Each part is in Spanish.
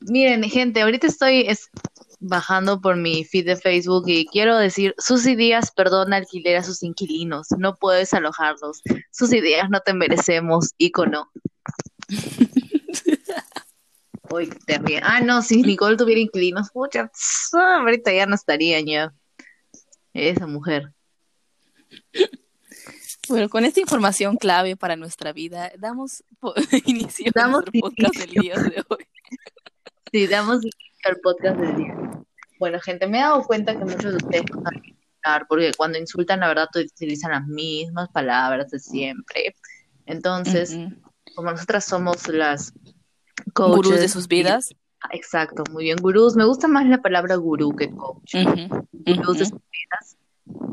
Miren, gente, ahorita estoy bajando por mi feed de Facebook y quiero decir, sus ideas perdona alquiler a sus inquilinos, no puedes alojarlos. Sus ideas no te merecemos, ícono. Uy, te ríe. Ah, no, si Nicole tuviera inquilinos, pucha, ahorita ya no estaría ya. Esa mujer. Bueno, con esta información clave para nuestra vida, damos inicio a nuestro podcast del día de hoy. Sí, damos inicio al podcast del día. Bueno, gente, me he dado cuenta que muchos de ustedes no saben insultar, porque cuando insultan, la verdad, utilizan las mismas palabras de siempre. Entonces, como nosotras somos las coaches, gurús de sus vidas. exacto, muy bien, gurús. Me gusta más la palabra gurú que coach. Gurús de sus vidas.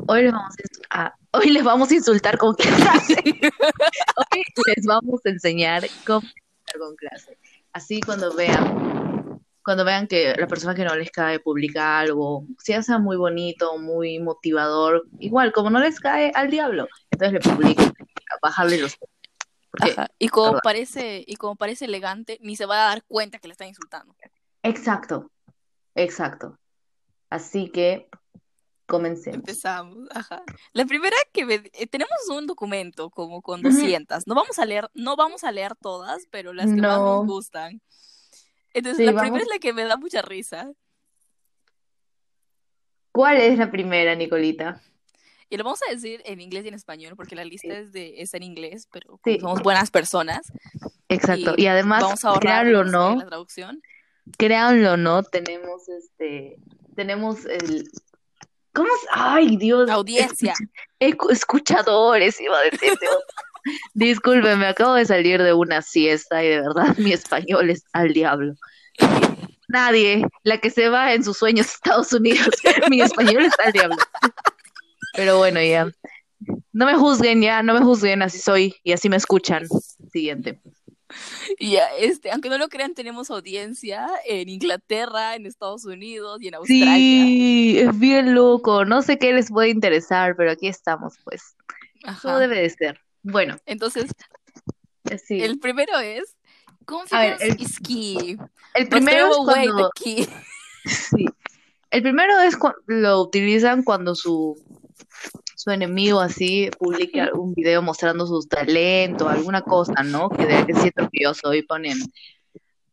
Hoy les vamos a, hoy les vamos a insultar con clase. hoy les vamos a enseñar cómo insultar con clase. Así cuando vean, cuando vean que la persona que no les cae publica algo, sea sea muy bonito, muy motivador, igual como no les cae al diablo, entonces le publican, bajarle los Y como parece, y como parece elegante, ni se va a dar cuenta que le están insultando. Exacto, exacto. Así que Comencemos. Empezamos, ajá. La primera que eh, tenemos un documento como con 200. No vamos a leer, no vamos a leer todas, pero las que más nos gustan. Entonces, la primera es la que me da mucha risa. ¿Cuál es la primera, Nicolita? Y lo vamos a decir en inglés y en español, porque la lista es, de, es en inglés, pero somos buenas personas. Exacto. Y, además, vamos a créanlo no, la traducción. Créanlo no, tenemos este, tenemos el, ¿Cómo? Ay, Dios. Audiencia. escuchadores, iba a decirte. Disculpe, me acabo de salir de una siesta y de verdad mi español es al diablo. Nadie, la que se va en sus sueños a Estados Unidos, mi español es al diablo. Pero bueno, ya. No me juzguen ya, no me juzguen, así soy y así me escuchan. Siguiente. Ya, este, aunque no lo crean, tenemos audiencia en Inglaterra, en Estados Unidos y en Australia. Sí, es bien loco. No sé qué les puede interesar, pero aquí estamos, pues. Todo debe de ser. Bueno. Entonces, eh, el primero es Confidence el, is key. El primero es cuando... Sí. El primero es cuando lo utilizan cuando su su enemigo así publique algún video mostrando sus talentos, alguna cosa, ¿no? Que debe ser orgulloso y ponen,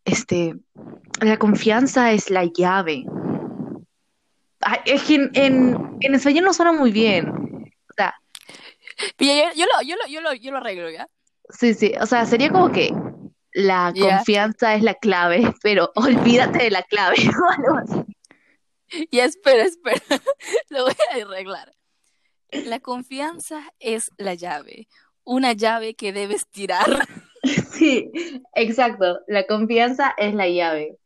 este, la confianza es la llave. es que en, en, español no suena muy bien. O sea, yo, lo, yo, lo, yo, lo, yo lo arreglo, ¿ya? Sí, sí, o sea, sería como que la confianza es la clave, pero olvídate de la clave o algo así. Ya, espera, espera, lo voy a arreglar. La confianza es la llave, una llave que debes tirar. Sí, exacto. La confianza es la llave,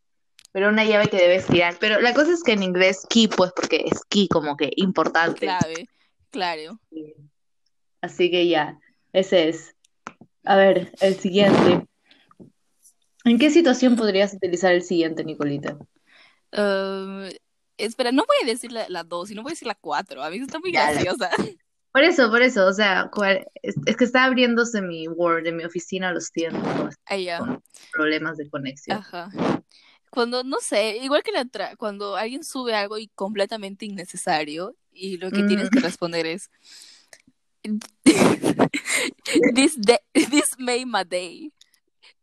pero una llave que debes tirar. Pero la cosa es que en inglés key, pues, porque es key como que importante. Clave, claro. Así que ya, ese es. A ver, el siguiente. ¿En qué situación podrías utilizar el siguiente, Nicolita? Uh, Espera, no voy a decir la, la dos, sino voy a decir la cuatro. A mí está muy graciosa. Por eso, por eso, o sea, es, que está abriéndose mi Word en mi oficina los tiempos con problemas de conexión. Ajá. Cuando, no sé, igual que la otra, cuando alguien sube algo y completamente innecesario y lo que tienes que mm. responder es this, this made my day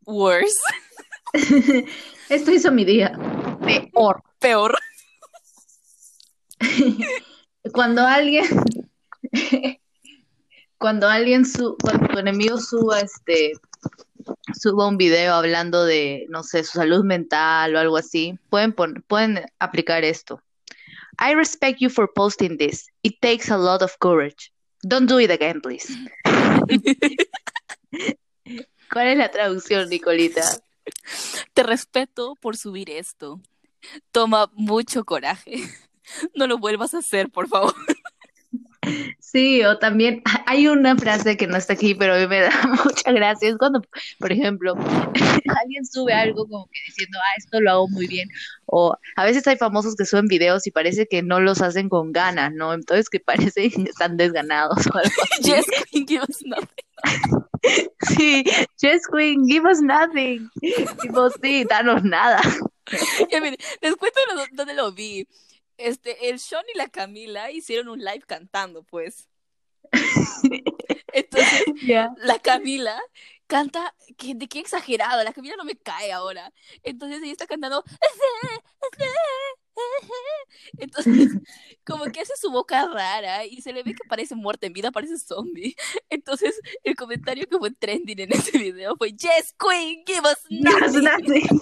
worse. Esto hizo mi día peor. Peor. cuando alguien cuando alguien su cuando tu enemigo suba este suba un video hablando de no sé su salud mental o algo así pueden pueden aplicar esto. I respect you for posting this. It takes a lot of courage. Don't do it again please. ¿Cuál es la traducción Nicolita? Te respeto por subir esto. Toma mucho coraje no lo vuelvas a hacer, por favor. Sí, o también hay una frase que no está aquí, pero a mí me da mucha gracia. Es cuando, por ejemplo, alguien sube algo como que diciendo, ah, esto lo hago muy bien. O a veces hay famosos que suben videos y parece que no los hacen con ganas, ¿no? Entonces que parece que están desganados o algo así. Yes, Sí, sí, Just Queen, give us nothing. Tipo, sí, danos nada. Ya, les cuento dónde lo vi. Este, el Sean y la Camila hicieron un live cantando, pues. Entonces, la Camila canta, de qué exagerado, la Camila no me cae ahora. Entonces ella está cantando, entonces como que hace su boca rara y se le ve que parece muerta en vida, parece zombie. Entonces el comentario que fue trending en ese video fue, Yes, Queen, give us nothing.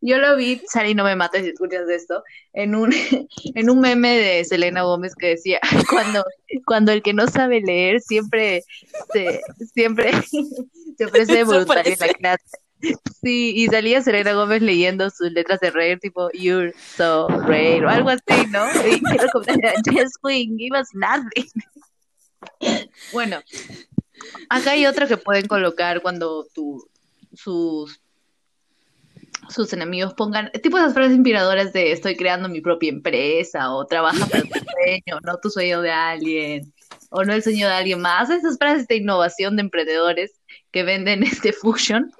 Yo lo vi, Sari, no me mates si escuchas esto, en un, en un meme de Selena Gómez que decía, cuando, cuando el que no sabe leer siempre se, siempre se ofrece voluntario en la clase. Sí, y salía Selena Gómez leyendo sus letras de rare, tipo, You're so rare, o algo así, ¿no? Y quiero comentar, Yes, Queen, give us nothing. Bueno, acá hay otra que pueden colocar cuando tu, sus sus enemigos pongan tipo esas frases inspiradoras de estoy creando mi propia empresa o trabaja para tu sueño, no tu sueño de alguien o no el sueño de alguien más. Esas frases de innovación de emprendedores que venden este fusion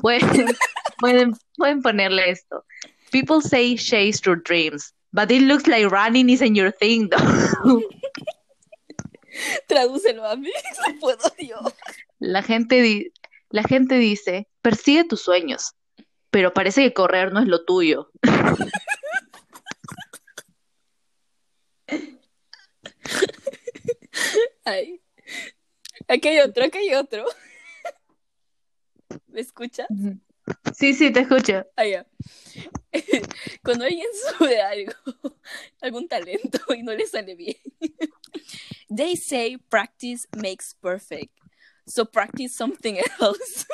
pueden, pueden, pueden ponerle esto. People say chase your dreams, but it looks like running isn't your thing though. Tradúcelo a mí, no puedo yo. La gente, la gente dice, persigue tus sueños, pero parece que correr no es lo tuyo. Ay. Aquí hay otro, aquí hay otro. ¿Me escuchas? Sí, sí, te escucho. Ah, Cuando alguien sube algo, algún talento y no le sale bien, they say practice makes perfect. So practice something else.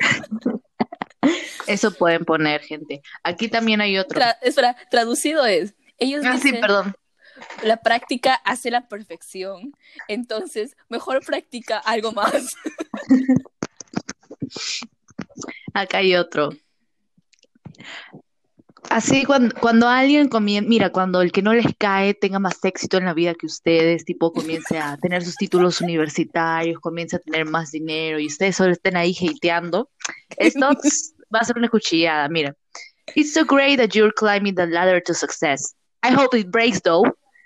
Eso pueden poner, gente. Aquí también hay otro. espera, traducido es. Ellos ah, sí, perdón. La práctica hace la perfección. Entonces, mejor practica algo más. Acá hay otro. Así cuando, cuando alguien comienza, mira, cuando el que no les cae tenga más éxito en la vida que ustedes, tipo comience a tener sus títulos universitarios, comience a tener más dinero y ustedes solo estén ahí hateando, esto va a ser una cuchillada, mira. It's so great that you're climbing the ladder to success. I hope it breaks though.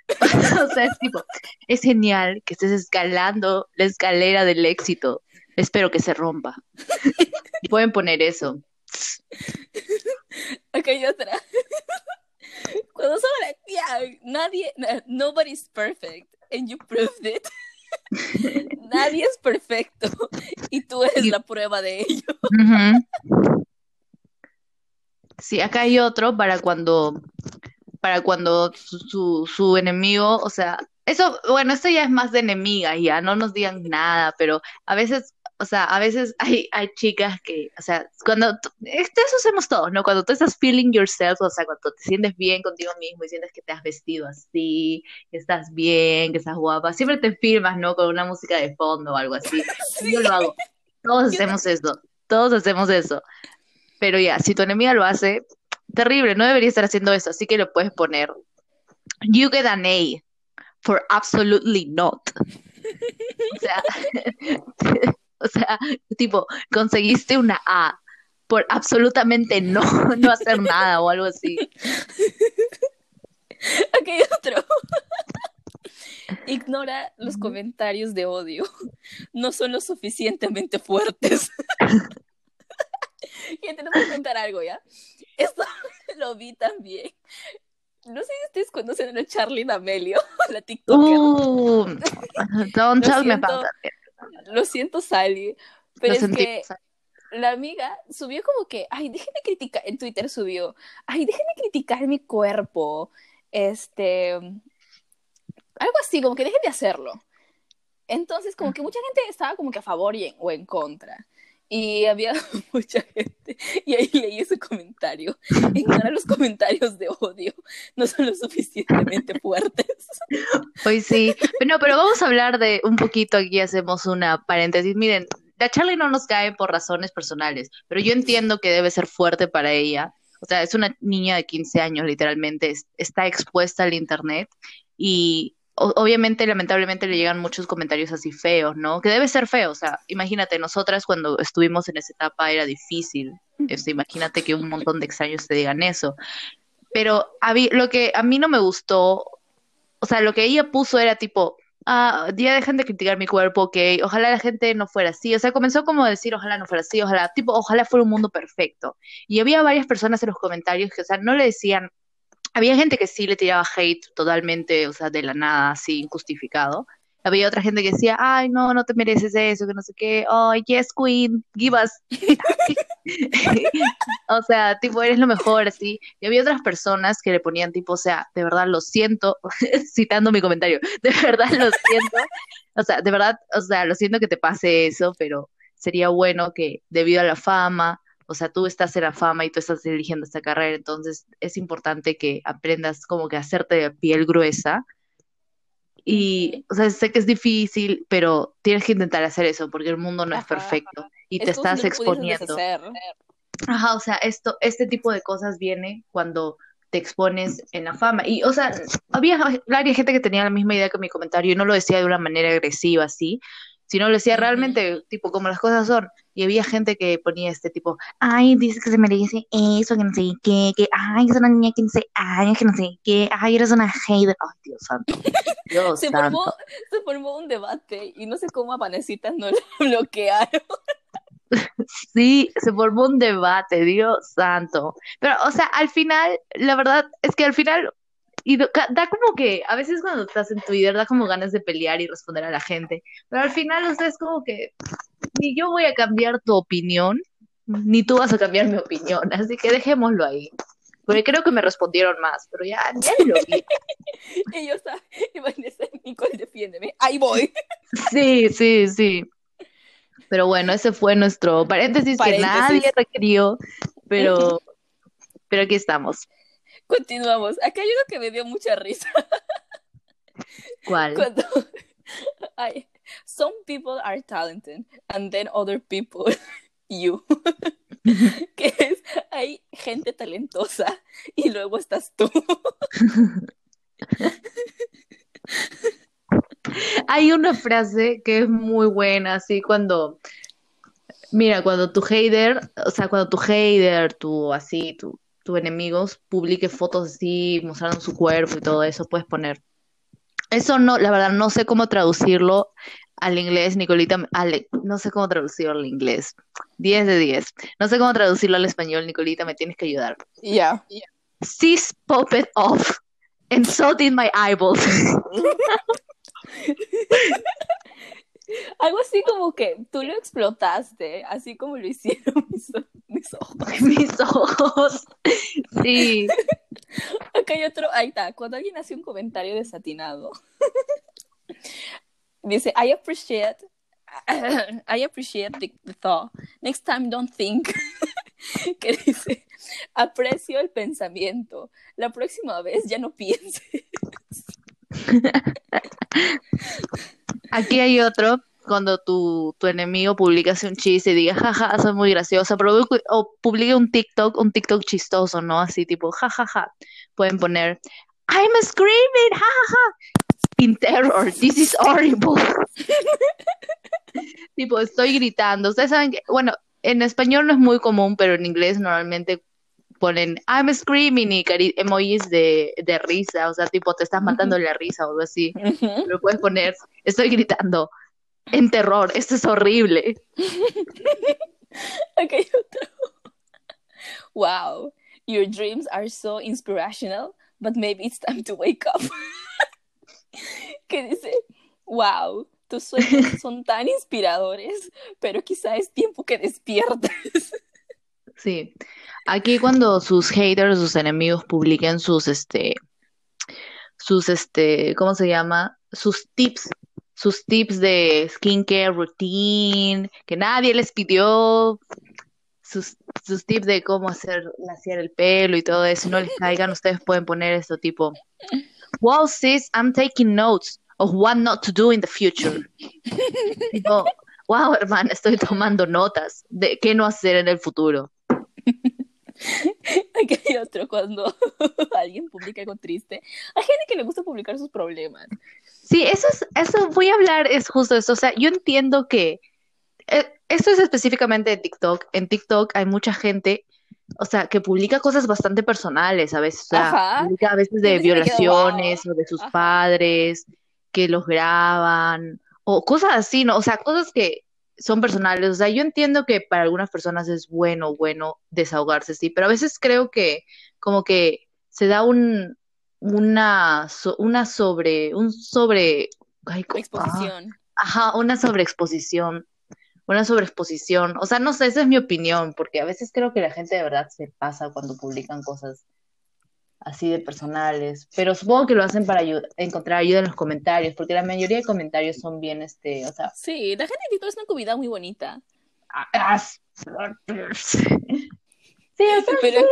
o sea, es tipo, es genial que estés escalando la escalera del éxito. Espero que se rompa. Pueden poner eso. Ok, otra. Cuando son yeah, nadie, nobody's perfect, and you proved it. nadie es perfecto, y tú eres la prueba de ello. Sí, acá hay otro para cuando, para cuando su, su, enemigo, o sea, eso, bueno, esto ya es más de enemigas, ya, no nos digan nada, pero a veces, o sea, a veces hay, hay chicas que, o sea, cuando, esto, eso hacemos todos, ¿no? Cuando tú estás feeling yourself, o sea, cuando te sientes bien contigo mismo y sientes que te has vestido así, que estás bien, que estás guapa, siempre te filmas, ¿no? Con una música de fondo o algo así. Yo lo hago. Todos hacemos eso, todos hacemos eso. Pero ya, si tu enemiga lo hace, terrible, no debería estar haciendo eso, así que lo puedes poner. You get an A for absolutely not. O sea, o sea, tipo, conseguiste una A por absolutamente no, no hacer nada o algo así. Ok, otro. Ignora los comentarios de odio. No son lo suficientemente fuertes. y te voy a contar algo, ¿ya? Esto lo vi también. No sé si ustedes conocen a Charlie D'Amelio, la TikToker. Uh, don't tell me about Lo siento, Sally, pero es que la amiga subió como que, ay, déjenme criticar, en Twitter subió, ay, déjenme criticar mi cuerpo, este, algo así, como que dejen de hacerlo. Entonces, como que mucha gente estaba como que a favor y o en contra. Y había mucha gente, y ahí leí ese comentario. Ignora los comentarios de odio, no son lo suficientemente fuertes. Pues sí, no, pero vamos a hablar de un poquito, aquí hacemos una paréntesis. Miren, la Charlie no nos cae por razones personales, pero yo entiendo que debe ser fuerte para ella. O sea, es una niña de 15 años, literalmente, está expuesta al Internet y obviamente, lamentablemente le llegan muchos comentarios así feos, ¿no? Que debe ser feo, o sea, imagínate, nosotras cuando estuvimos en esa etapa era difícil, este, imagínate que un montón de extraños te digan eso. Pero lo que a mí no me gustó, o sea, lo que ella puso era tipo, ah, ya dejan de criticar mi cuerpo, ok, ojalá la gente no fuera así, o sea, comenzó como a decir, ojalá no fuera así, ojalá, tipo, ojalá fuera un mundo perfecto. Y había varias personas en los comentarios que, o sea, no le decían, había gente que sí le tiraba hate totalmente, o sea, de la nada, así, injustificado. Había otra gente que decía, ay, no, no te mereces eso, que no sé qué, oh, yes, queen, give us. o sea, tipo, eres lo mejor, así. Y había otras personas que le ponían, tipo, o sea, de verdad lo siento, citando mi comentario, de verdad lo siento. O sea, de verdad, o sea, lo siento que te pase eso, pero sería bueno que debido a la fama, o sea, tú estás en la fama y tú estás eligiendo esta carrera, entonces es importante que aprendas como que a hacerte de piel gruesa. Y, o sea, sé que es difícil, pero tienes que intentar hacer eso porque el mundo no es perfecto y te estás exponiendo. Ajá, o sea, esto, este tipo de cosas viene cuando te expones en la fama. Y, o sea, había varias gente que tenía la misma idea que mi comentario y no lo decía de una manera agresiva, así, sino lo decía realmente, tipo, como las cosas son. Y había gente que ponía este tipo, ay, dice que se merece eso, que no sé qué, que, ay, es una niña que no sé, ay, que no sé qué, ay, eres una hater. Ay, Dios santo. Dios se, santo. Formó, se formó un debate y no sé cómo a Vanesita no la bloquearon. Sí, se formó un debate, Dios santo. Pero, o sea, al final, la verdad es que al final y da como que, a veces cuando estás en Twitter, da como ganas de pelear y responder a la gente, pero al final, o sea, es como que ni yo voy a cambiar tu opinión, ni tú vas a cambiar mi opinión, así que dejémoslo ahí. Porque creo que me respondieron más, pero ya, ya lo vi. y yo estaba, Vanessa, Nicole, defiéndeme, ahí voy. sí, sí, sí. Pero bueno, ese fue nuestro paréntesis, que nadie requirió, pero, pero aquí estamos. Continuamos. Acá hay uno que me dio mucha risa. ¿Cuál? Cuando some people are talented and then other people you. que es hay gente talentosa y luego estás tú. hay una frase que es muy buena, así cuando mira, cuando tu hater, o sea, cuando tu hater, tu así, tu tus enemigos publique fotos así, mostrando su cuerpo y todo eso, puedes poner. Eso no, la verdad, no sé cómo traducirlo al inglés, Nicolita, no sé cómo traducirlo al inglés. 10 de 10. No sé cómo traducirlo al español, Nicolita, me tienes que ayudar. Ya. Yeah. Sis pop it off and so did my eyeballs. Algo así como que tú lo explotaste, así como lo hicieron mis, ojos. Mis ojos. Sí. Acá hay otro, ahí está, cuando alguien hace un comentario desatinado. Dice, I appreciate I appreciate the, thought. Next time don't think. que dice, aprecio el pensamiento. La próxima vez ya no pienses. Aquí hay otro, cuando tu, tu enemigo publica un chiste y diga, jaja, soy muy graciosa, o publique un TikTok, un TikTok chistoso, ¿no? Así tipo, jajaja. Pueden poner, I'm screaming, jajaja, in terror, this is horrible. tipo, estoy gritando. Ustedes saben que, bueno, en español no es muy común, pero en inglés normalmente ponen I'm screaming y emojis de, de, risa, o sea, tipo te estás matando la risa o algo así. Pero puedes poner, estoy gritando en terror, esto es horrible. ok, otro. Wow, your dreams are so inspirational, but maybe it's time to wake up. que dice, wow, tus sueños son tan inspiradores, pero quizá es tiempo que despiertes. Sí, aquí cuando sus haters, sus enemigos publiquen sus, este, sus, este, ¿cómo se llama? Sus tips, sus tips de skincare routine, que nadie les pidió, sus, sus tips de cómo hacer laciar el pelo y todo eso, no les caigan, ustedes pueden poner esto tipo, wow sis, I'm taking notes of what not to do in the future. wow hermana, estoy tomando notas de qué no hacer en el futuro. Aquí hay otro cuando alguien publica algo triste. Hay gente que le gusta publicar sus problemas. Sí, eso es, eso voy a hablar, es justo eso. O sea, yo entiendo que eh, esto es específicamente de TikTok. En TikTok hay mucha gente, o sea, que publica cosas bastante personales a veces. O sea, publica a veces de violaciones o de sus padres, que los graban, o cosas así, ¿no? O sea, cosas que son personales. O sea, yo entiendo que para algunas personas es bueno, bueno desahogarse, sí, pero a veces creo que como que se da un, una, una sobre, un sobre... Exposición. ajá, una sobreexposición una sobreexposición. O sea, no sé, esa es mi opinión, porque a veces creo que la gente de verdad se pasa cuando publican cosas así de personales, pero supongo que lo hacen para encontrar ayuda en los comentarios, porque la mayoría de comentarios son bien, este, o sea... Sí, la gente de es una comunidad muy bonita. Sí, pero...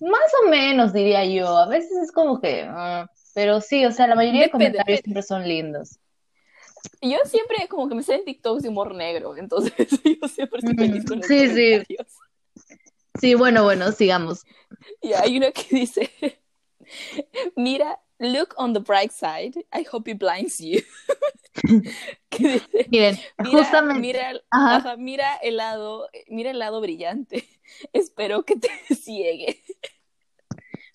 más o menos diría yo, a veces es como que... Ah, pero sí, o sea, la mayoría de comentarios siempre son lindos. Yo siempre como que me sé en TikToks de humor negro, entonces yo siempre estoy feliz con Sí, sí. Sí, bueno, bueno, sigamos. Y hay uno que dice, mira, look on the bright side, I hope it blinds you. Miren, mira, justamente. Mira, mira, el lado, mira el lado brillante. Espero que te ciegue.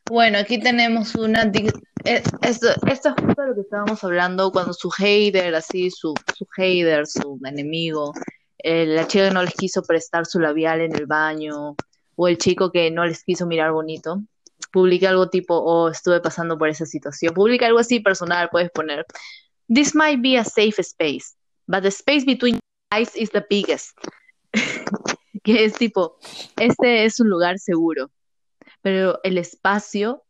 Bueno, aquí tenemos una. Eh, esto, esto es justo lo que estábamos hablando cuando su hater, así, su, su hater, su enemigo, eh, la chica que no les quiso prestar su labial en el baño, o el chico que no les quiso mirar bonito, publica algo tipo, oh, estuve pasando por esa situación. Publica algo así personal, puedes poner. This might be a safe space, but the space between eyes is the biggest. que es tipo, este es un lugar seguro pero el espacio,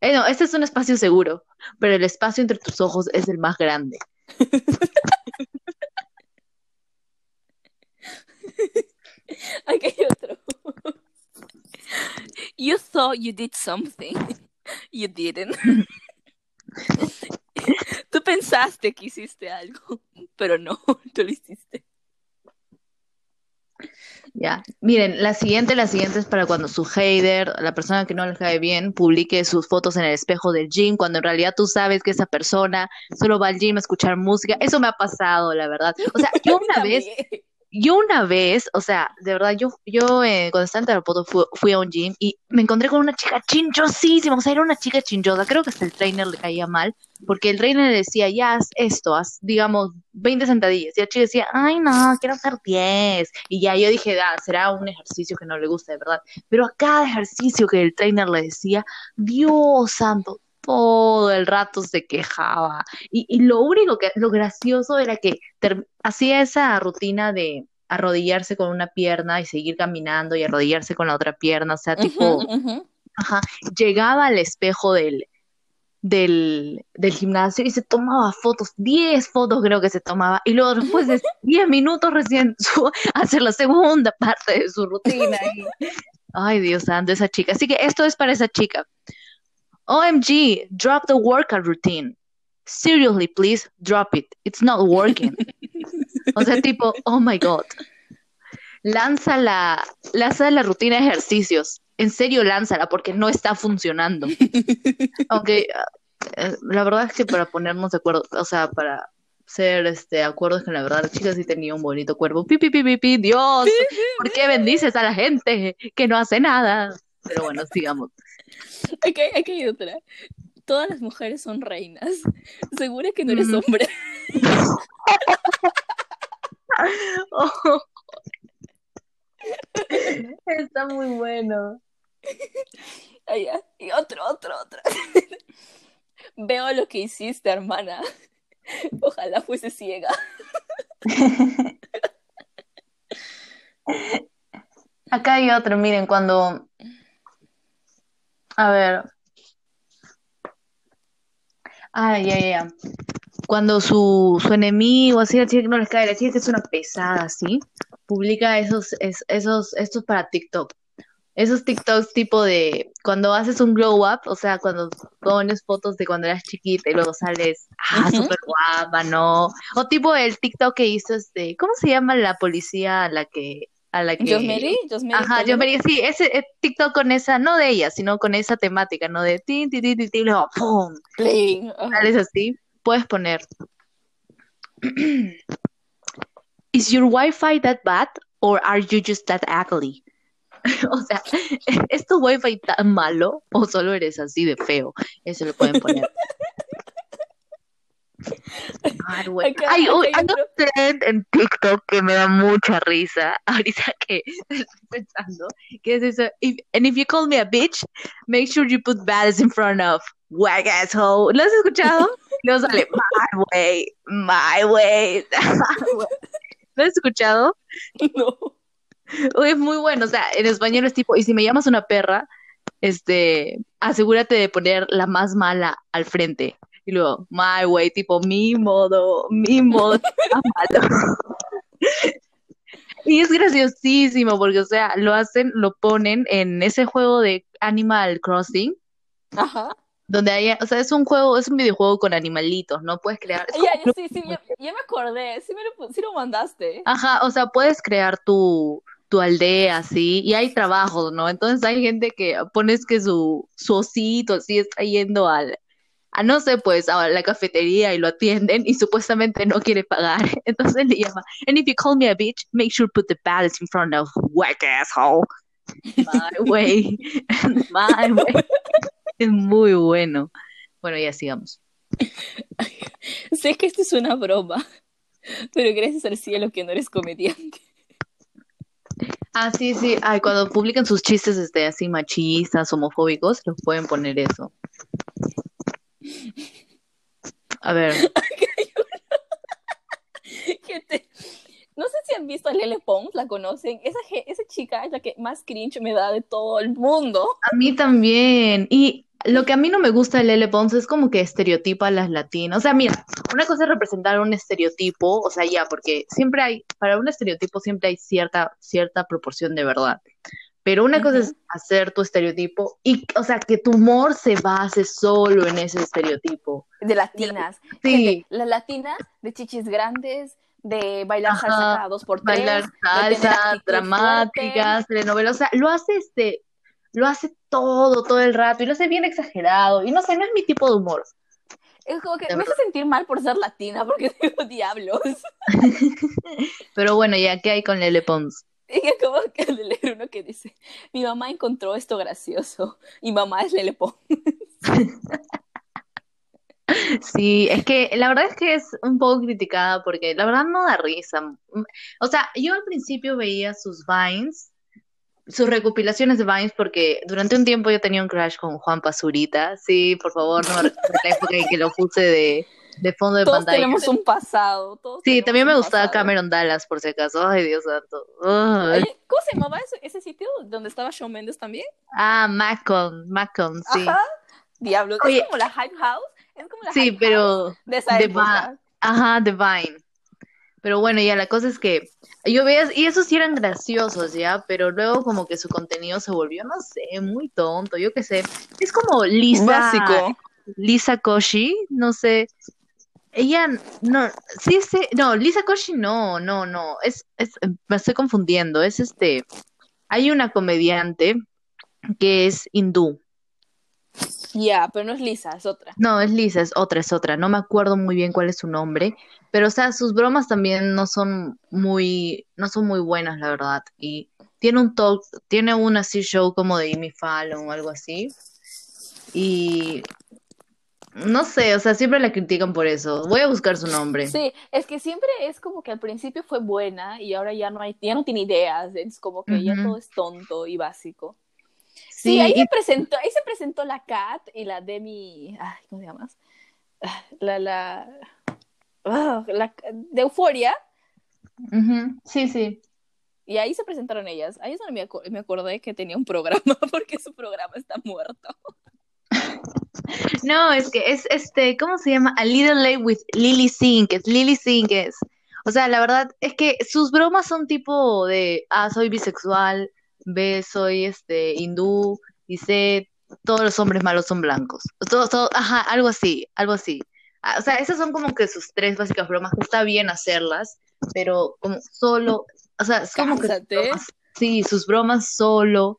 eh, no, este es un espacio seguro, pero el espacio entre tus ojos es el más grande. You thought you did something. You didn't. Tú pensaste que hiciste algo, pero no, tú lo hiciste. Ya, miren, la siguiente, la siguiente es para cuando su hater, la persona que no le cae bien, publique sus fotos en el espejo del gym, cuando en realidad tú sabes que esa persona solo va al gym a escuchar música. Eso me ha pasado, la verdad. O sea, yo una vez, yo una vez, o sea, de verdad, yo, yo eh, cuando estaba en Terapoto fui, a un gym y me encontré con una chica chinchosísima, o sea, era una chica chinchosa, creo que hasta el trainer le caía mal, porque el trainer le decía, ya haz esto, haz, digamos, 20 sentadillas, y la chica decía, ay, no, quiero hacer 10, y ya yo dije, ah, será un ejercicio que no le gusta, de verdad, pero a cada ejercicio que el trainer le decía, Dios santo, todo el rato se quejaba. Y, lo único que, lo gracioso era que hacía esa rutina de arrodillarse con una pierna y seguir caminando y arrodillarse con la otra pierna, o sea, tipo, ajá, llegaba al espejo del, del, del, gimnasio y se tomaba fotos, 10 fotos creo que se tomaba, y luego después de 10 minutos recién su, hacer la segunda parte de su rutina. ay, Dios santo, esa chica. Así que esto es para esa chica. OMG, drop the workout routine. Seriously, please drop it. It's not working. o sea, tipo, oh my God. Lanza la, lanza la rutina de ejercicios. En serio, lánzala porque no está funcionando. Aunque eh, la verdad es que para ponernos de acuerdo, o sea, para ser este acuerdos que la verdad la chica sí tenía un bonito cuerpo. Pi, pi, pi, pi, Dios, ¿por qué bendices a la gente que no hace nada? Pero bueno, sigamos. Aquí, aquí hay otra. Todas las mujeres son reinas. Segura que no eres hombre. Está muy bueno. Y otro, otro, otro. Veo lo que hiciste, hermana. Ojalá fuese ciega. Acá hay otro, miren, cuando a ver. Ah, ya, ya, Cuando su, su enemigo, así, la chica que no les cae, la chica que es una pesada, ¿sí? Publica esos, esos, estos para TikTok. Esos TikToks tipo de cuando haces un glow up, o sea, cuando pones fotos de cuando eras chiquita y luego sales, ah, súper guapa, ¿no? O tipo el TikTok que hizo este, ¿cómo se llama la policía a la que a la que... Josmeri, Ajá, Josmeri, sí, ese eh, TikTok con esa, no de ella, sino con esa temática, ¿no? De tin, tin, tin, tin, tin luego ¡pum! Es así, puedes poner... Is your Wi-Fi that bad or are you just that ugly? o sea, ¿es tu Wi-Fi tan malo o solo eres así de feo? Eso lo pueden poner. Hay, un trend en TikTok que me da mucha risa. Ahorita que estoy pensando, que es eso. and if you call me a bitch, make sure you put baddest in front of wag asshole. ¿Lo has escuchado? No sale my way, my way. ¿Lo has escuchado? No. Es muy bueno. O sea, en español es tipo, y si me llamas una perra, este, asegúrate de poner la más mala al frente y luego, my way, tipo mi modo, mi modo Y es graciosísimo porque, o sea, lo hacen, lo ponen en ese juego de Animal Crossing. Ajá. Donde hay, o sea, es un juego, es un videojuego con animalitos, ¿no? Puedes crear. Ya, sí, sí, ya, me acordé, sí, me lo, sí lo mandaste. Ajá, o sea, puedes crear tu, tu aldea, así, y hay trabajos, ¿no? Entonces hay gente que pones que su, su osito, así, está yendo al, a no sé, pues a la cafetería y lo atienden y supuestamente no quiere pagar. Entonces le llama, and if you call me a bitch, make sure put the balance in front of whack asshole. My way, my way. Es muy bueno. Bueno, ya sigamos. sé que esto es una broma, pero gracias al cielo que no eres comediante. Ah, sí, sí. Ay, cuando publican sus chistes este, así machistas, homofóbicos, los pueden poner eso. A ver. No sé si han visto a Lele Pons, ¿la conocen? Esa, esa chica es la que más cringe me da de todo el mundo. A mí también. Y lo que a mí no me gusta de Lele Pons es como que estereotipa a las latinas. O sea, mira, una cosa es representar un estereotipo, o sea, ya, porque siempre hay, para un estereotipo siempre hay cierta, cierta proporción de verdad. Pero una cosa es hacer tu estereotipo y, o sea, que tu humor se base solo en ese estereotipo. De latinas. Sí. las latinas de chichis grandes, de bailar salsa cada dos por tres. Bailar salsa, dramáticas, telenovelas. O sea, lo hace este, lo hace todo, todo el rato y lo hace bien exagerado. Y no sé, no es mi tipo de humor. Es como que me hace sentir mal por ser latina porque tengo diablos. Pero bueno, ya, ¿qué hay con Lele Pons? Y acabo de leer uno que dice, mi mamá encontró esto gracioso y mamá es Lele Pons. Sí, es que la verdad es que es un poco criticada porque la verdad no da risa. O sea, yo al principio veía sus vines, sus recopilaciones de vines porque durante un tiempo yo tenía un crush con Juan Pazurita. Sí, por favor, no me la época en que lo puse de de fondo de todos pantalla. tenemos un pasado. sí, también me gustaba Cameron Dallas, por si acaso. Ay, Dios santo. ¿Cómo se llamaba ese, sitio donde estaba Shawn Mendes también? Ah, Macon, Macon, sí. Ajá. Diablo, es como la Hype House. Es como la sí, pero de esa época. Ajá, The Vine. Pero bueno, ya la cosa es que yo veía, y esos sí eran graciosos, ya, pero luego como que su contenido se volvió, no sé, muy tonto, yo qué sé. Es como Lisa. Básico. Lisa Koshi, no sé, ella, no, sí, sí, no, Lisa Koshi no, no, no, es, es, me estoy confundiendo, es este, hay una comediante que es hindú. Ya, pero no es Lisa, es otra. No, es Lisa, es otra, es otra, no me acuerdo muy bien cuál es su nombre, pero o sea, sus bromas también no son muy, no son muy buenas, la verdad, y tiene un talk, tiene un así show como de Amy Fallon o algo así, y no sé, o sea, siempre la critican por eso. Voy a buscar su nombre. Sí, es que siempre es como que al principio fue buena y ahora ya no hay, ya no tiene ideas, es como que ya todo es tonto y básico. Sí, ahí se presentó, ahí se presentó la Kat y la Demi, ay, ¿cómo se llama? La, la, ah, la de Euforia. Sí, sí. Y ahí se presentaron ellas. Ahí es donde me, me acordé que tenía un programa, porque su programa está muerto. No, es que es este, ¿cómo se llama? A Little Late with Lily Sink, es Lily Sink es. O sea, la verdad es que sus bromas son tipo de, ah, soy bisexual, B, soy este hindú, y C, todos los hombres malos son blancos. Todo, todo, ajá, algo así, algo así. Ah, o sea, esas son como que sus tres básicas bromas, que está bien hacerlas, pero como solo, o sea, es como que sí, sus bromas solo,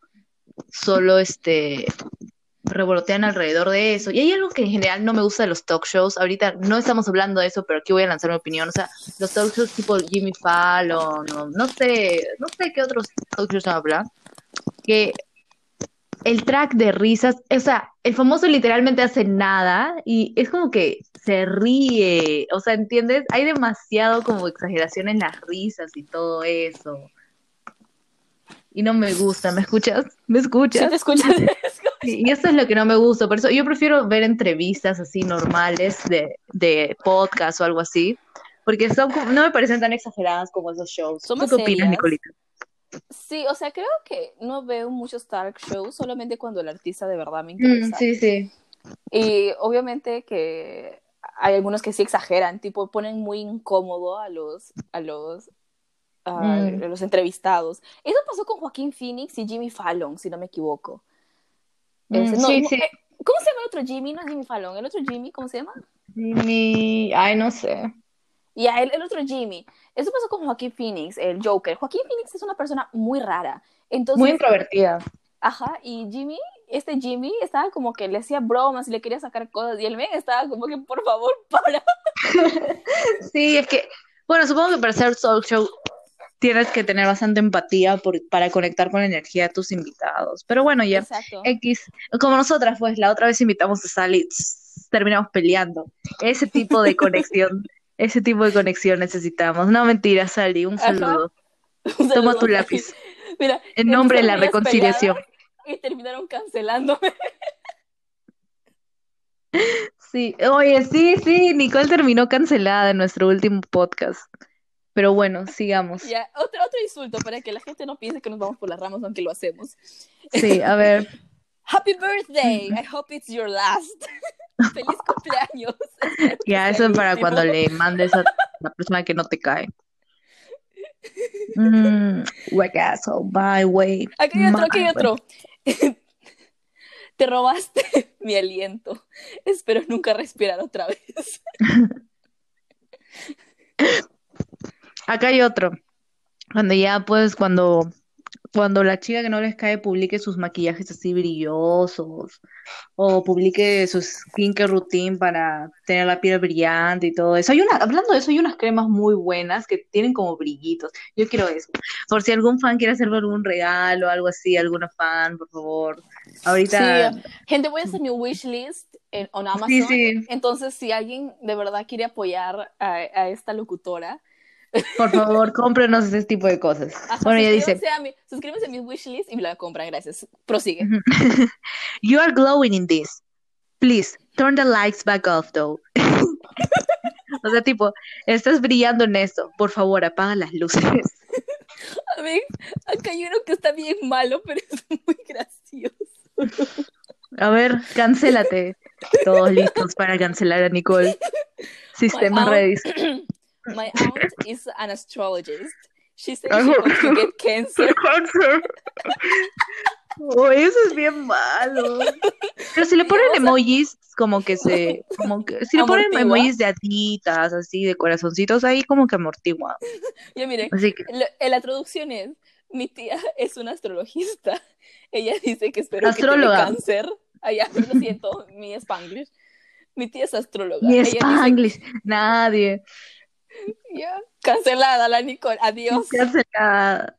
solo este revolotean alrededor de eso. Y hay algo que en general no me gusta de los talk shows. Ahorita no estamos hablando de eso, pero aquí voy a lanzar mi opinión. O sea, los talk shows tipo Jimmy Fallon, no, no sé, no sé qué otros talk shows hablan, que el track de risas, o sea, el famoso literalmente hace nada y es como que se ríe, o sea, ¿entiendes? Hay demasiado como exageración en las risas y todo eso. Y no me gusta, ¿me escuchas? ¿Me escuchas? Sí, te escuchas. y eso es lo que no me gusta, por eso yo prefiero ver entrevistas así normales de, de podcast o algo así, porque son, no me parecen tan exageradas como esos shows. ¿Tú qué opinas, Nicolita? Sí, o sea, creo que no veo muchos talk shows solamente cuando el artista de verdad me mm, interesa. sí, sí. Y obviamente que hay algunos que sí exageran, tipo ponen muy incómodo a los a los mm. a los entrevistados. Eso pasó con Joaquín Phoenix y Jimmy Fallon, si no me equivoco. Mm, sí, sí. ¿Cómo se llama el otro Jimmy? No es Jimmy Fallon, el otro Jimmy, ¿cómo se llama? Jimmy, ay, no sé. Y a él, el otro Jimmy. Eso pasó con Joaquín Phoenix, el Joker. Joaquín Phoenix es una persona muy rara. Entonces, muy introvertida. Ajá, y Jimmy, este Jimmy estaba como que le hacía bromas y le quería sacar cosas. Y el men estaba como que, por favor, para. sí, es que, bueno, supongo que para hacer talk show tienes que tener bastante empatía por, para conectar con la energía de tus invitados. Pero bueno, ya, X, como nosotras, pues la otra vez invitamos a Sally, terminamos peleando. Ese tipo de conexión ese tipo de conexión necesitamos. No, mentira, Sally, un saludo. Toma tu lápiz. Mira, en nombre de la reconciliación. Y terminaron cancelándome. Sí, oye, sí, sí, Nicole terminó cancelada en nuestro último podcast. Pero bueno, sigamos. Ya, otro, otro insulto para que la gente no piense que nos vamos por las ramas, aunque lo hacemos. Sí, a ver. Happy birthday. I hope it's your last. Feliz cumpleaños. Ya, eso es para cuando le mandes a la persona que no te cae. Mm, bye, wait. Aquí hay otro, aquí hay otro. Te robaste mi aliento. Espero nunca respirar otra vez. Acá hay otro. Cuando ya, pues, cuando cuando la chica que no les cae publique sus maquillajes así brillosos o publique su skincare routine para tener la piel brillante y todo eso. Hay una, hablando de eso, hay unas cremas muy buenas que tienen como brillitos. Yo quiero eso. Por si algún fan quiere hacerme algún regalo, algo así, alguna fan, por favor. Ahorita. Sí, gente, voy a hacer mi wishlist en Amazon. Sí, sí. Entonces, si alguien de verdad quiere apoyar a esta locutora, por favor, cómprenos ese tipo de cosas. bueno, ella dice. suscríbete a mi wishlist y me la compran, gracias. Prosigue. you are glowing in this. Please, turn the lights back off, though. o sea, tipo, estás brillando en esto. Por favor, apaga las luces. A ver, acá hay uno que está bien malo, pero es muy gracioso. A ver, cancélate. Todos listos para cancelar a Nicole. Sistema ready. My aunt is an astrologist. She said she hopes to get cancer. Cancer. Oh, eso es bien malo. Pero si le ponen emojis, como que se, como que, si le ponen emojis de aditas, así, de corazoncitos, ahí como que amortigua. Miren, así que... la traducción es, mi tía es una astrologista. Ella dice que espero Astróloga. que tenga cáncer. Allá, lo siento, mi spanglish. Mi tía es astróloga. Mi spanglish, nadie. Cancelada la Nicole, adiós. Cancelada.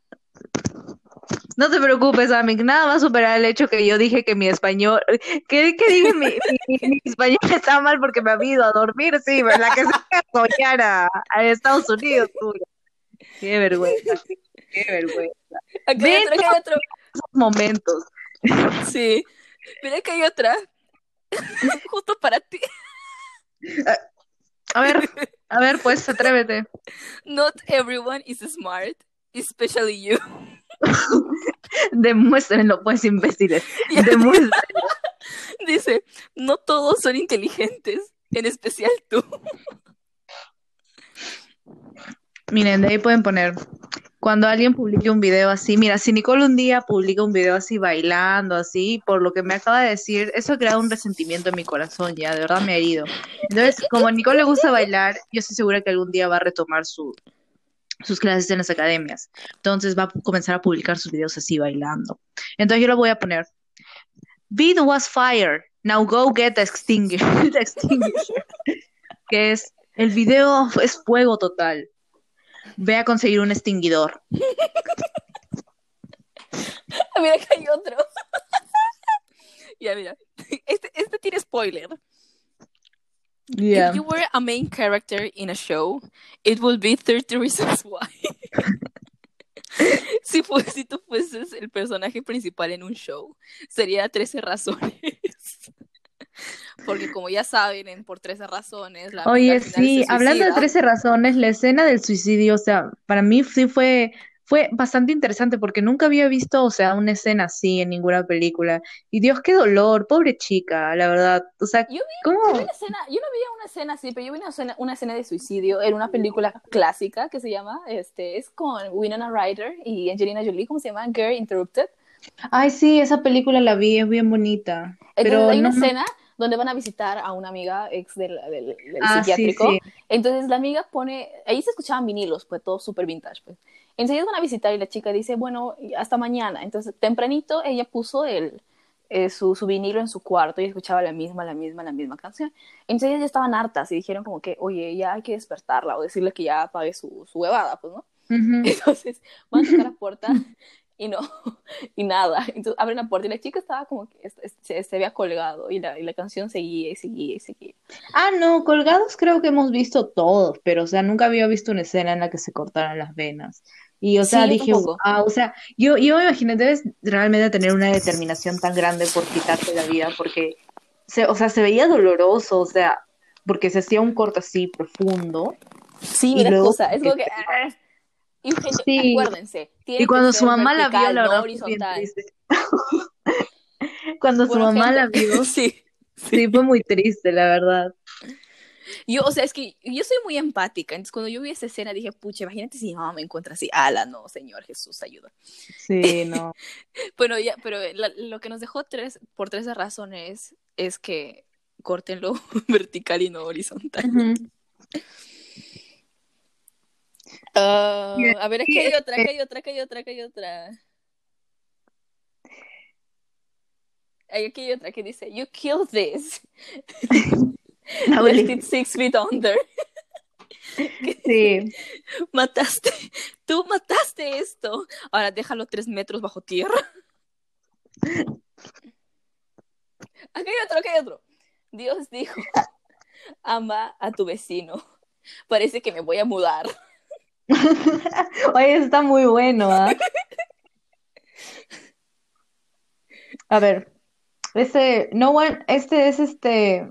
No te preocupes, Amic, nada más superar el hecho que yo dije que mi español, que, que dije mi, mi, español está mal porque me ha ido a dormir, sí, la que se fue a soñar a, Estados Unidos, Qué vergüenza, qué vergüenza. Acá hay otro, acá hay otro. momentos. Sí, mira que hay otra, justo para ti. A ver, a ver, pues, atrévete. Not everyone is smart, especially you. Demuéstrenlo, pues, imbéciles. Demuéstrenlo. Dice, no todos son inteligentes, en especial tú. Miren, de ahí pueden poner, cuando alguien publique un video así, mira, si Nicole un día publica un video así bailando, así, por lo que me acaba de decir, eso ha creado un resentimiento en mi corazón ya, de verdad me ha herido. Entonces, como a Nicole le gusta bailar, yo estoy segura que algún día va a retomar su, sus clases en las academias. Entonces va a comenzar a publicar sus videos así bailando. Entonces yo lo voy a poner. Vid was fire. Now go get the extinguisher. que es el video es fuego total. Ve a conseguir un extinguidor. mira que hay otro. ya, mira. Este, este tiene spoiler. If you were a main character in a show, it would be 30 Reasons Why. si, si tú fueses el personaje principal en un show, sería 13 razones. Porque como ya saben, en por 13 razones... La Oye, sí, hablando de 13 razones, la escena del suicidio, o sea, para mí sí fue fue bastante interesante porque nunca había visto, o sea, una escena así en ninguna película. Y Dios, qué dolor, pobre chica, la verdad. O sea, yo ¿cómo? Yo, una escena, yo no vi una escena así, pero yo vi una escena, una escena de suicidio en una película clásica que se llama, este, es con Winona Ryder y Angelina Jolie, ¿cómo se llama? Girl Interrupted. Ay, sí, esa película la vi, es bien bonita. pero hay una escena donde van a visitar a una amiga ex del, del, ah, psiquiátrico. Entonces la amiga pone, ahí se escuchaban vinilos, pues todo súper vintage, pues. Enseguida van a visitar y la chica dice, bueno, hasta mañana. Entonces, tempranito ella puso el, eh, su, su, vinilo en su cuarto y escuchaba la misma, la misma, la misma canción. Entonces ya estaban hartas y dijeron como que, oye, ya hay que despertarla o decirle que ya apague su, su huevada, pues, ¿no? Entonces van a tocar la puerta y no, y nada. Entonces abren la puerta y la chica estaba como que se, se había colgado y la, y la canción seguía y seguía y seguía. Ah, no, colgados creo que hemos visto todos, pero o sea, nunca había visto una escena en la que se cortaran las venas. Y, o sea, dije, ah, o sea, yo, yo me imaginé, debes realmente tener una determinación tan grande por quitarte la vida, porque, se, o sea, se veía doloroso, o sea, porque se hacía un corte así profundo. Sí, mira, cosa, es como que... Sí. acuérdense. Y cuando su mamá la vio, la verdad, cuando su mamá la vio, sí, sí, fue muy triste, la verdad. Yo, o sea, es que yo soy muy empática, entonces cuando yo vi esa escena dije, pucha, imagínate si mi mamá me encuentra así, ala, no, Señor Jesús, ayuda. Sí, no. bueno, ya, pero lo que nos dejó tres, por tres razones es que córtenlo vertical y no horizontal. Ah, a ver, aquí hay otra, aquí hay otra, aquí hay otra, aquí hay otra. Aquí hay otra que dice, you kill this. Left it six feet under. Sí. Mataste, tú mataste esto. Ahora déjalo tres metros bajo tierra. Aquí hay otro, aquí hay otro. Dios dijo, ama a tu vecino. Parece que me voy a mudar. Oye, está muy bueno, ¿ah? A ver, este, no one, este es este,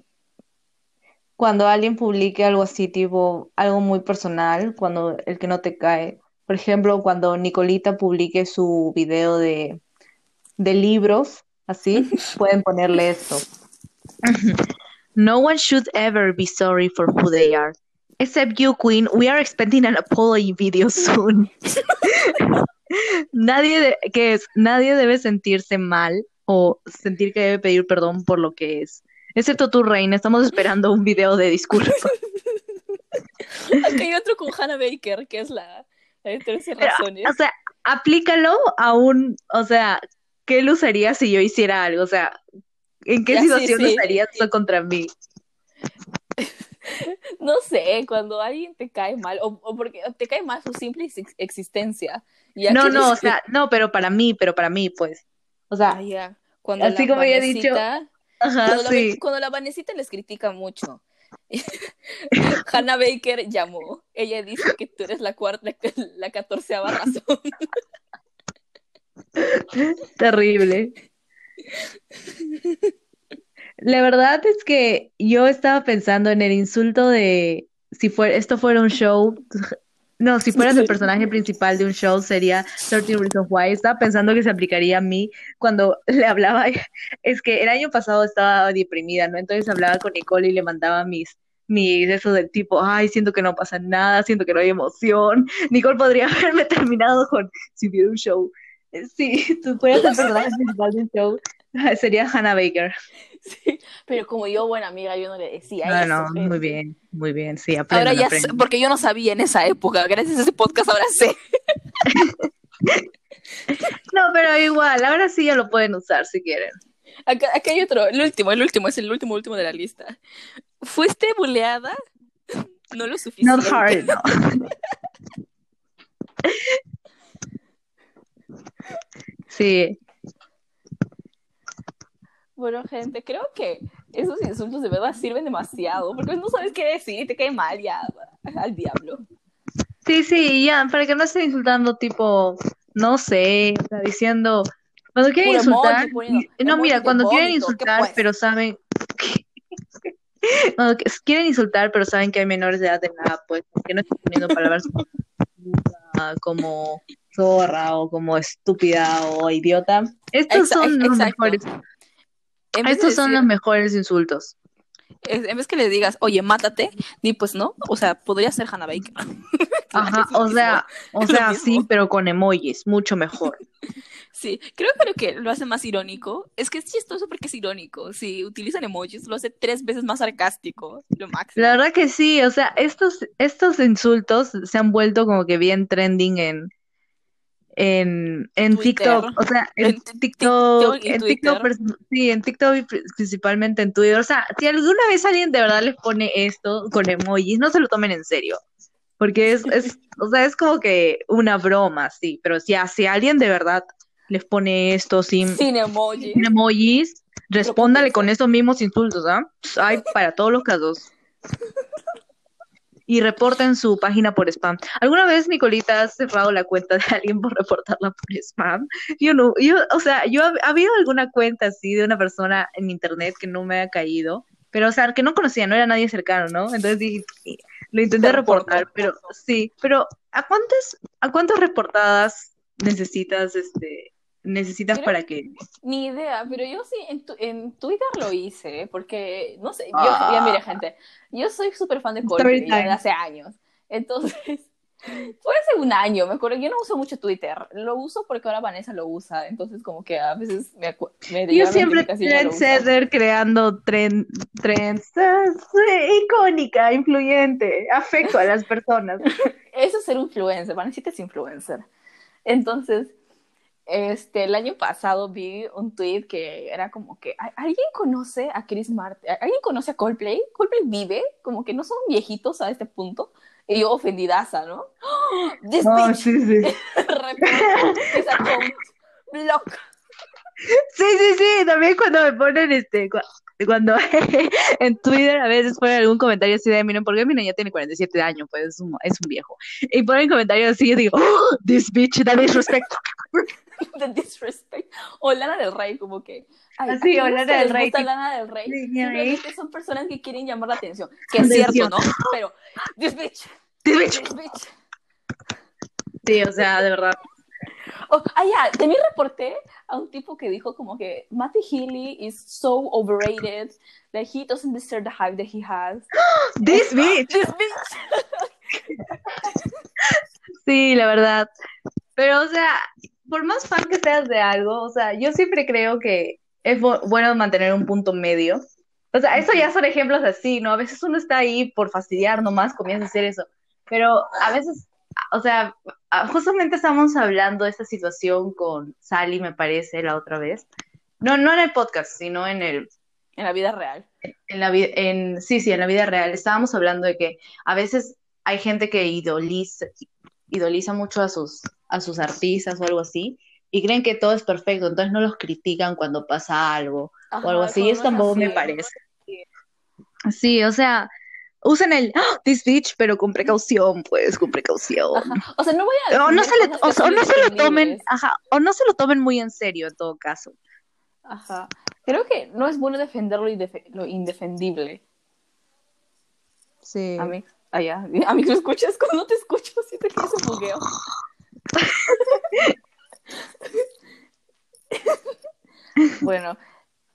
cuando alguien publique algo así, tipo algo muy personal, cuando el que no te cae. Por ejemplo, cuando Nicolita publique su video de, de libros, así, pueden ponerle esto. No one should ever be sorry for who they are. Except you, Queen. We are expecting an apology video soon. nadie, que es, nadie debe sentirse mal o sentir que debe pedir perdón por lo que es. Excepto tú, Reina, estamos esperando un video de disculpas. Aquí hay otro con Hannah Baker, que es la, de 13 razones. o sea, aplícalo a un, o sea, ¿qué lo usaría si yo hiciera algo? O sea, ¿en qué situación usarías eso contra mí? No sé, cuando alguien te cae mal, o, porque te cae mal su simple existencia. no, no, o sea, no, pero para mí, pero para mí, pues. O sea, ah, cuando así como había dicho, cuando, la, Vanesita les critica mucho. Hannah Baker llamó. Ella dice que tú eres la cuarta, la catorceava razón. Terrible. La verdad es que yo estaba pensando en el insulto de si fuera, esto fuera un show, no, si fueras el personaje principal de un show sería 13 Reasons Why. Estaba pensando que se aplicaría a mí cuando le hablaba. Es que el año pasado estaba deprimida, ¿no? Entonces hablaba con Nicole y le mandaba mis, mis, eso del tipo, ay, siento que no pasa nada, siento que no hay emoción. Nicole podría haberme terminado con si hubiera un show. Sí, tú fueras el personaje principal de un show, Sería Hannah Baker. Sí, pero como yo, buena amiga, yo no le decía no, No, muy bien, muy bien, sí, Ahora ya sé, porque yo no sabía en esa época, gracias a ese podcast ahora sé. no, pero igual, ahora sí ya lo pueden usar si quieren. Acá, acá hay otro, el último, el último, es el último, último de la lista. ¿Fuiste buleada? No lo suficiente. Not hard, no. sí. Bueno, gente, creo que esos insultos de verdad sirven demasiado, porque no sabes qué decir, te cae mal ya al diablo. Sí, sí, ya, para que no esté insultando tipo, no sé, está diciendo, cuando quieren insultar, no, mira, cuando quieren insultar, pero saben cuando quieren insultar, pero saben que hay menores de edad de nada, pues, que no están poniendo palabras como zorra o como estúpida o idiota. Estos son los mejores. Estos son los mejores insultos. En vez que le digas, oye, mátate, ni pues no, o sea, podría ser Hannah Baker. Ajá, o sea, o sea, sí, pero con emojis, mucho mejor. Sí, creo que lo que lo hace más irónico es que es chistoso porque es irónico. Si utilizan emojis, lo hace tres veces más sarcástico, lo máximo. La verdad que sí, o sea, estos, estos insultos se han vuelto como que bien trending en, en, en TikTok, o sea, en, TikTok, en TikTok, sí, en TikTok y principalmente en Twitter. O sea, si alguna vez alguien de verdad les pone esto con emojis, no se lo tomen en serio. Porque es, es o sea, es como que una broma, sí, pero si, si alguien de verdad les pone esto sin, sin emojis, sin emojis respóndale con esos mismos insultos, ¿ah? Hay para todos los casos. Y reporten su página por spam. ¿Alguna vez, Nicolita, has cerrado la cuenta de alguien por reportarla por spam? Yo no, yo, o sea, yo ha, habido alguna cuenta así de una persona en internet que no me ha caído, pero, o sea, que no conocía, no era nadie cercano, ¿no? Entonces dije, lo intenté reportar, pero sí, pero ¿a cuántas, a cuántas reportadas necesitas este necesitas para que Ni idea, pero yo sí en, en Twitter lo hice, porque, no sé, yo, ya mire, ah. gente, yo soy súper fan de Coldplay desde hace años, entonces, fue hace un año, me acuerdo, yo no uso mucho Twitter, lo uso porque ahora Vanessa lo usa, entonces como que a veces me, me Yo siempre trendsetter creando trend, trends, icónica, influyente, afecto a las personas. Eso es ser influencer, Vanessa es influencer. Entonces, este, el año pasado vi un tweet que era como que, ¿alguien conoce a Chris Martin? ¿Alguien conoce a Coldplay? ¿Coldplay vive? Como que no son viejitos a este punto. Y yo ofendidaza, ¿no? This oh, sí, sí. block. Sí, sí, sí, también cuando me ponen este, cuando en Twitter a veces ponen algún comentario así de, miren, porque mi niña tiene 47 años, pues es un, es un viejo. Y ponen comentarios así, yo digo, oh, this bitch, that disrespect. the disrespect. O Lana del Rey, como que. Así, o Lana del Rey. Lana del Rey. Simplemente son personas que quieren llamar la atención. Que es cierto, ¿no? Pero, this bitch. This bitch. This bitch. Sí, o sea, de verdad. Oh, ah, ya, también reporté a un tipo que dijo como que Matty Healy is so overrated that he doesn't deserve the hype that he has. This bitch. This bitch. sí, la verdad. Pero, o sea, por más fan que seas de algo, o sea, yo siempre creo que es bueno mantener un punto medio. O sea, eso ya son ejemplos así, ¿no? A veces uno está ahí por fastidiar nomás, comienza a hacer eso. Pero a veces, o sea, justamente estábamos hablando de esta situación con Sally, me parece, la otra vez. No, no en el podcast, sino en el... En la vida real. En la en, sí, sí, en la vida real. Estábamos hablando de que a veces hay gente que idoliza, idoliza mucho a sus, a sus artistas o algo así, y creen que todo es perfecto, entonces no los critican cuando pasa algo o algo así, eso tampoco me parece. Sí, o sea, usen el ¡Ah! this bitch, pero con precaución, pues, con precaución. O sea, no voy a o no se, o, no se lo tomen, ajá, o no se lo tomen muy en serio en todo caso. Ajá. Creo que no es bueno defender lo, indefendible. Sí. A mí, allá, a mí me escuchas cuando no te escucho, si te quieres un bugueo. Bueno,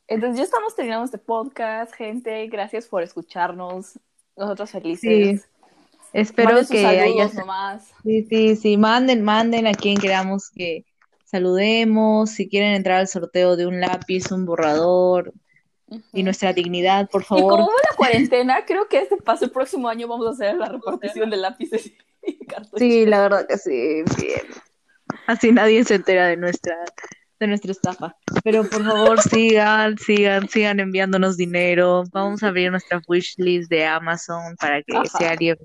entonces ya estamos terminando este podcast, gente. Gracias por escucharnos. Nosotros felices. Espero que haya. Sí, sí, sí. Manden, manden a quien queramos que saludemos, si quieren entrar al sorteo de un lápiz, un borrador y nuestra dignidad, por favor. Y como va la cuarentena, creo que este paso el próximo año vamos a hacer la repartición de lápices. Sí, la verdad que sí, bien. Así nadie se entera de nuestra de nuestra estafa. Pero por favor sigan, sigan, sigan enviándonos dinero. Vamos a abrir nuestra wishlist de Amazon para que si alguien,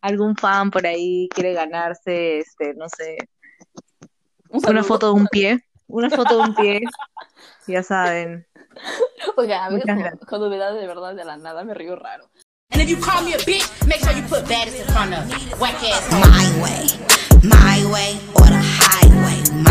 algún fan por ahí quiere ganarse, este, no sé, una foto de un pie, una foto de un pie, ya saben. Oiga, a veces cuando me da de verdad de la nada me río raro. If you call me a bitch, make sure you put baddest in front of whack ass. My way, my way, or the highway.